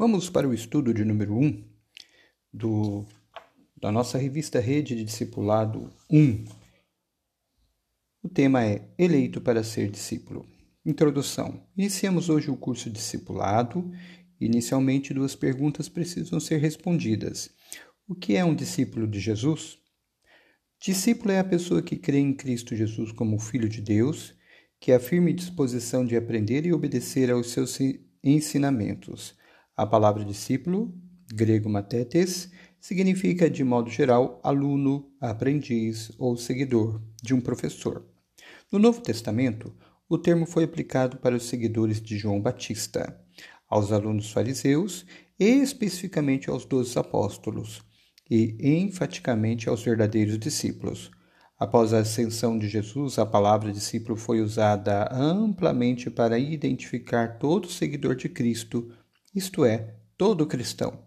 Vamos para o estudo de número 1 um da nossa revista Rede de Discipulado 1. O tema é Eleito para ser discípulo. Introdução. Iniciamos hoje o curso Discipulado. Inicialmente, duas perguntas precisam ser respondidas. O que é um discípulo de Jesus? Discípulo é a pessoa que crê em Cristo Jesus como Filho de Deus, que é firme disposição de aprender e obedecer aos seus ensinamentos a palavra discípulo, grego matetes, significa, de modo geral, aluno, aprendiz ou seguidor de um professor. No Novo Testamento, o termo foi aplicado para os seguidores de João Batista, aos alunos fariseus e especificamente aos doze apóstolos, e enfaticamente aos verdadeiros discípulos. Após a ascensão de Jesus, a palavra discípulo foi usada amplamente para identificar todo seguidor de Cristo isto é, todo cristão.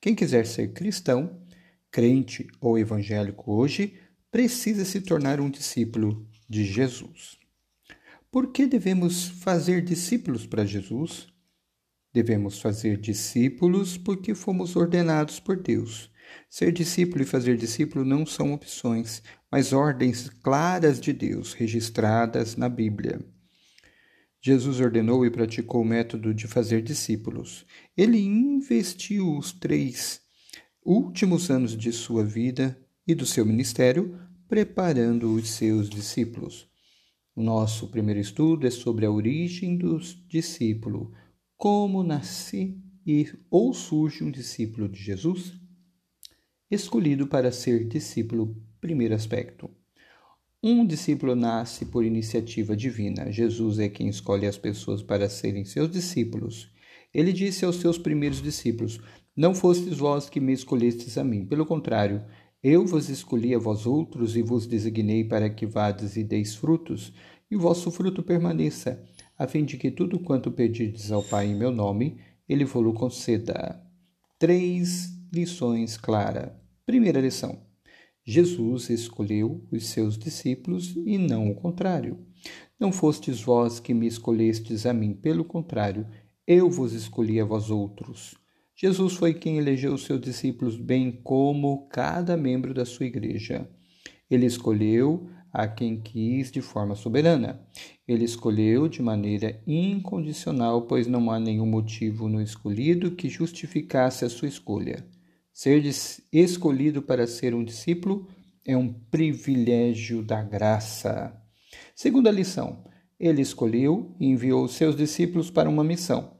Quem quiser ser cristão, crente ou evangélico hoje, precisa se tornar um discípulo de Jesus. Por que devemos fazer discípulos para Jesus? Devemos fazer discípulos porque fomos ordenados por Deus. Ser discípulo e fazer discípulo não são opções, mas ordens claras de Deus, registradas na Bíblia. Jesus ordenou e praticou o método de fazer discípulos. Ele investiu os três últimos anos de sua vida e do seu ministério preparando os seus discípulos. O nosso primeiro estudo é sobre a origem dos discípulos, como nasce e ou surge um discípulo de Jesus? Escolhido para ser discípulo, primeiro aspecto. Um discípulo nasce por iniciativa divina. Jesus é quem escolhe as pessoas para serem seus discípulos. Ele disse aos seus primeiros discípulos: Não fostes vós que me escolhestes a mim. Pelo contrário, eu vos escolhi a vós outros e vos designei para que vades e deis frutos, e o vosso fruto permaneça, a fim de que tudo quanto pedirdes ao Pai em meu nome, ele vos conceda. Três lições claras. Primeira lição. Jesus escolheu os seus discípulos e não o contrário. Não fostes vós que me escolhestes a mim, pelo contrário, eu vos escolhi a vós outros. Jesus foi quem elegeu os seus discípulos, bem como cada membro da sua igreja. Ele escolheu a quem quis de forma soberana. Ele escolheu de maneira incondicional, pois não há nenhum motivo no escolhido que justificasse a sua escolha. Ser escolhido para ser um discípulo é um privilégio da graça. Segunda lição: Ele escolheu e enviou seus discípulos para uma missão.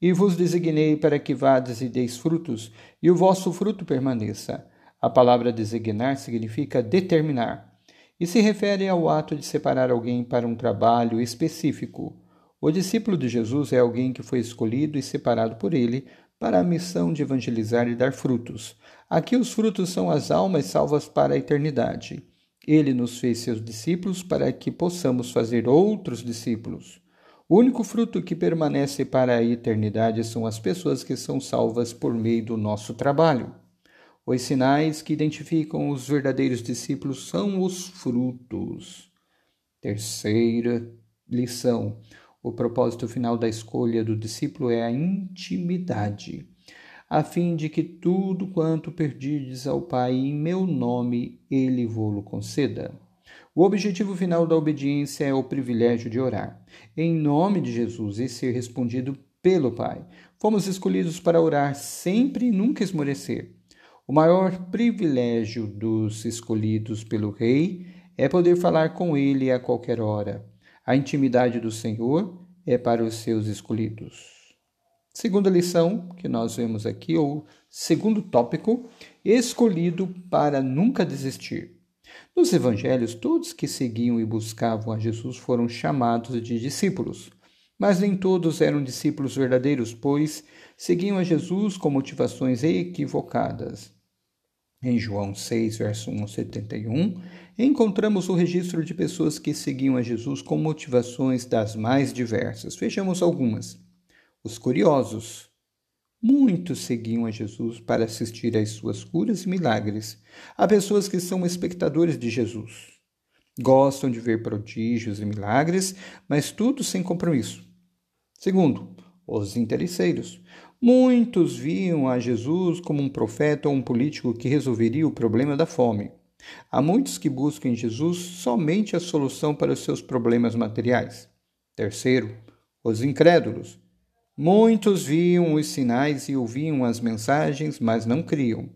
E vos designei para que vades e deis frutos, e o vosso fruto permaneça. A palavra designar significa determinar, e se refere ao ato de separar alguém para um trabalho específico. O discípulo de Jesus é alguém que foi escolhido e separado por ele para a missão de evangelizar e dar frutos. Aqui os frutos são as almas salvas para a eternidade. Ele nos fez seus discípulos para que possamos fazer outros discípulos. O único fruto que permanece para a eternidade são as pessoas que são salvas por meio do nosso trabalho. Os sinais que identificam os verdadeiros discípulos são os frutos. Terceira lição: o propósito final da escolha do discípulo é a intimidade, a fim de que tudo quanto perdides ao Pai em meu nome, ele vô-lo conceda. O objetivo final da obediência é o privilégio de orar em nome de Jesus e ser respondido pelo Pai. Fomos escolhidos para orar sempre e nunca esmorecer. O maior privilégio dos escolhidos pelo Rei é poder falar com ele a qualquer hora. A intimidade do Senhor é para os seus escolhidos. Segunda lição que nós vemos aqui, ou segundo tópico, escolhido para nunca desistir. Nos evangelhos, todos que seguiam e buscavam a Jesus foram chamados de discípulos. Mas nem todos eram discípulos verdadeiros, pois seguiam a Jesus com motivações equivocadas. Em João 6, verso 1 a 71, encontramos o registro de pessoas que seguiam a Jesus com motivações das mais diversas. Vejamos algumas. Os curiosos. Muitos seguiam a Jesus para assistir às suas curas e milagres. Há pessoas que são espectadores de Jesus. Gostam de ver prodígios e milagres, mas tudo sem compromisso. Segundo, Os interesseiros. Muitos viam a Jesus como um profeta ou um político que resolveria o problema da fome. Há muitos que buscam em Jesus somente a solução para os seus problemas materiais. Terceiro, os incrédulos. Muitos viam os sinais e ouviam as mensagens, mas não criam.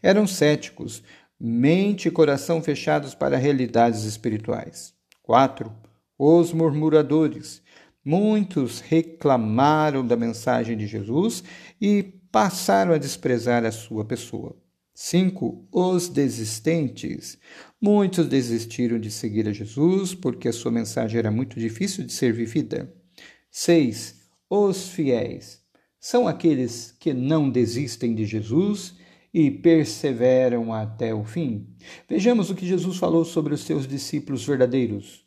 Eram céticos, mente e coração fechados para realidades espirituais. 4. Os murmuradores. Muitos reclamaram da mensagem de Jesus e passaram a desprezar a sua pessoa. 5. Os desistentes. Muitos desistiram de seguir a Jesus porque a sua mensagem era muito difícil de ser vivida. 6. Os fiéis. São aqueles que não desistem de Jesus e perseveram até o fim. Vejamos o que Jesus falou sobre os seus discípulos verdadeiros.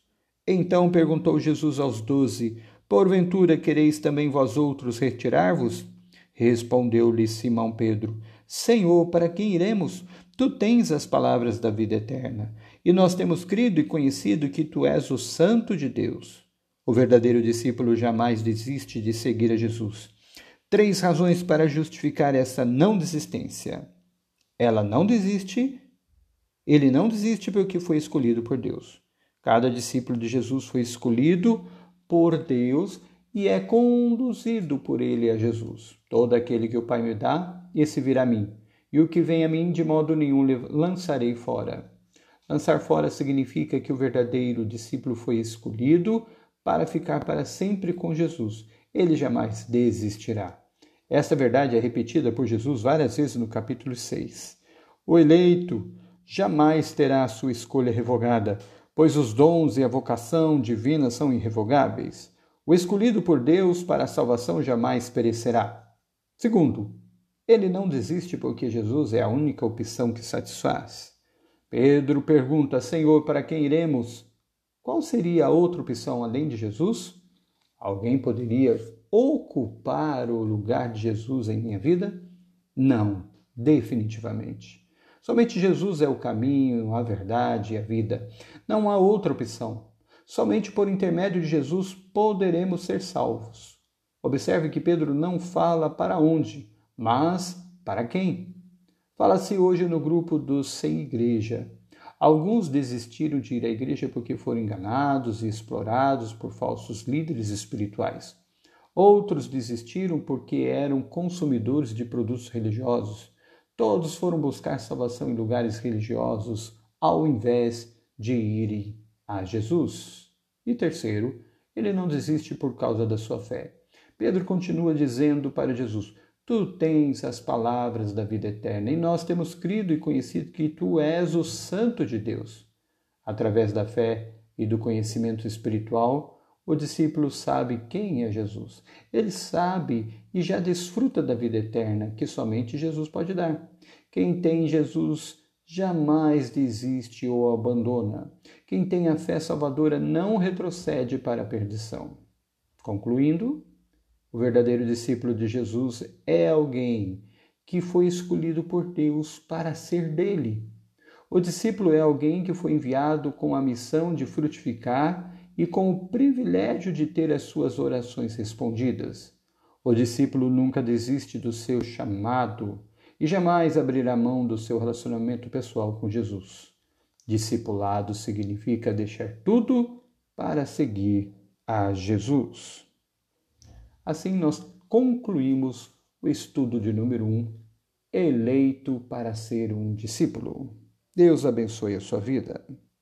Então perguntou Jesus aos doze: Porventura quereis também vós outros retirar-vos? Respondeu-lhe Simão Pedro: Senhor, para quem iremos? Tu tens as palavras da vida eterna, e nós temos crido e conhecido que tu és o Santo de Deus. O verdadeiro discípulo jamais desiste de seguir a Jesus. Três razões para justificar essa não desistência. Ela não desiste, ele não desiste porque foi escolhido por Deus. Cada discípulo de Jesus foi escolhido por Deus e é conduzido por ele a Jesus. Todo aquele que o Pai me dá, esse virá a mim, e o que vem a mim de modo nenhum lançarei fora. Lançar fora significa que o verdadeiro discípulo foi escolhido para ficar para sempre com Jesus. Ele jamais desistirá. Esta verdade é repetida por Jesus várias vezes no capítulo 6. O eleito jamais terá sua escolha revogada, pois os dons e a vocação divina são irrevogáveis. O escolhido por Deus para a salvação jamais perecerá. Segundo, ele não desiste porque Jesus é a única opção que satisfaz. Pedro pergunta: Senhor, para quem iremos? Qual seria a outra opção além de Jesus? Alguém poderia ocupar o lugar de Jesus em minha vida? Não, definitivamente. Somente Jesus é o caminho, a verdade e a vida. Não há outra opção. Somente por intermédio de Jesus poderemos ser salvos. Observe que Pedro não fala para onde, mas para quem. Fala-se hoje no grupo dos sem igreja. Alguns desistiram de ir à igreja porque foram enganados e explorados por falsos líderes espirituais. Outros desistiram porque eram consumidores de produtos religiosos Todos foram buscar salvação em lugares religiosos ao invés de irem a Jesus. E terceiro, ele não desiste por causa da sua fé. Pedro continua dizendo para Jesus: Tu tens as palavras da vida eterna, e nós temos crido e conhecido que tu és o Santo de Deus. Através da fé e do conhecimento espiritual, o discípulo sabe quem é Jesus. Ele sabe e já desfruta da vida eterna que somente Jesus pode dar. Quem tem Jesus jamais desiste ou abandona. Quem tem a fé salvadora não retrocede para a perdição. Concluindo, o verdadeiro discípulo de Jesus é alguém que foi escolhido por Deus para ser dele. O discípulo é alguém que foi enviado com a missão de frutificar e com o privilégio de ter as suas orações respondidas. O discípulo nunca desiste do seu chamado e jamais abrirá mão do seu relacionamento pessoal com Jesus. Discipulado significa deixar tudo para seguir a Jesus. Assim, nós concluímos o estudo de número 1, um, eleito para ser um discípulo. Deus abençoe a sua vida.